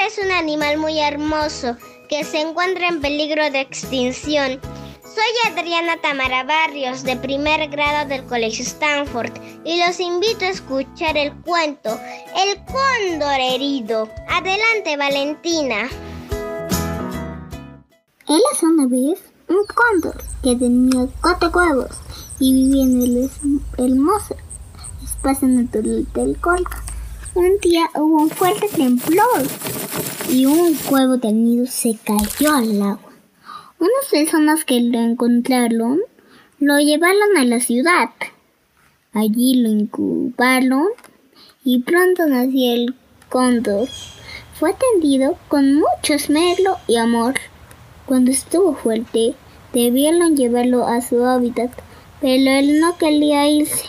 es un animal muy hermoso que se encuentra en peligro de extinción. Soy Adriana Tamara Barrios, de primer grado del Colegio Stanford, y los invito a escuchar el cuento El cóndor herido. Adelante, Valentina. Era una vez un cóndor que tenía cuatro huevos y vivía en el hermoso espacio natural del Colca. Un día hubo un fuerte temblor y un huevo del nido se cayó al agua. Unas personas que lo encontraron lo llevaron a la ciudad. Allí lo incubaron y pronto nació el cóndor. Fue atendido con mucho esmero y amor. Cuando estuvo fuerte, debieron llevarlo a su hábitat, pero él no quería irse.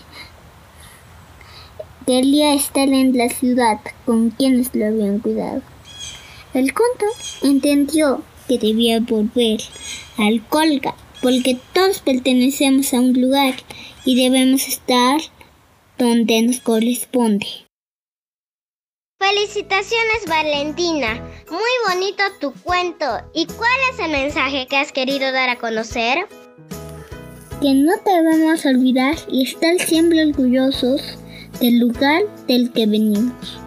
Quería estar en la ciudad con quienes lo habían cuidado. El cóndor entendió que debía volver al colga, porque todos pertenecemos a un lugar y debemos estar donde nos corresponde. Felicitaciones Valentina, muy bonito tu cuento. ¿Y cuál es el mensaje que has querido dar a conocer? Que no debemos olvidar y estar siempre orgullosos del lugar del que venimos.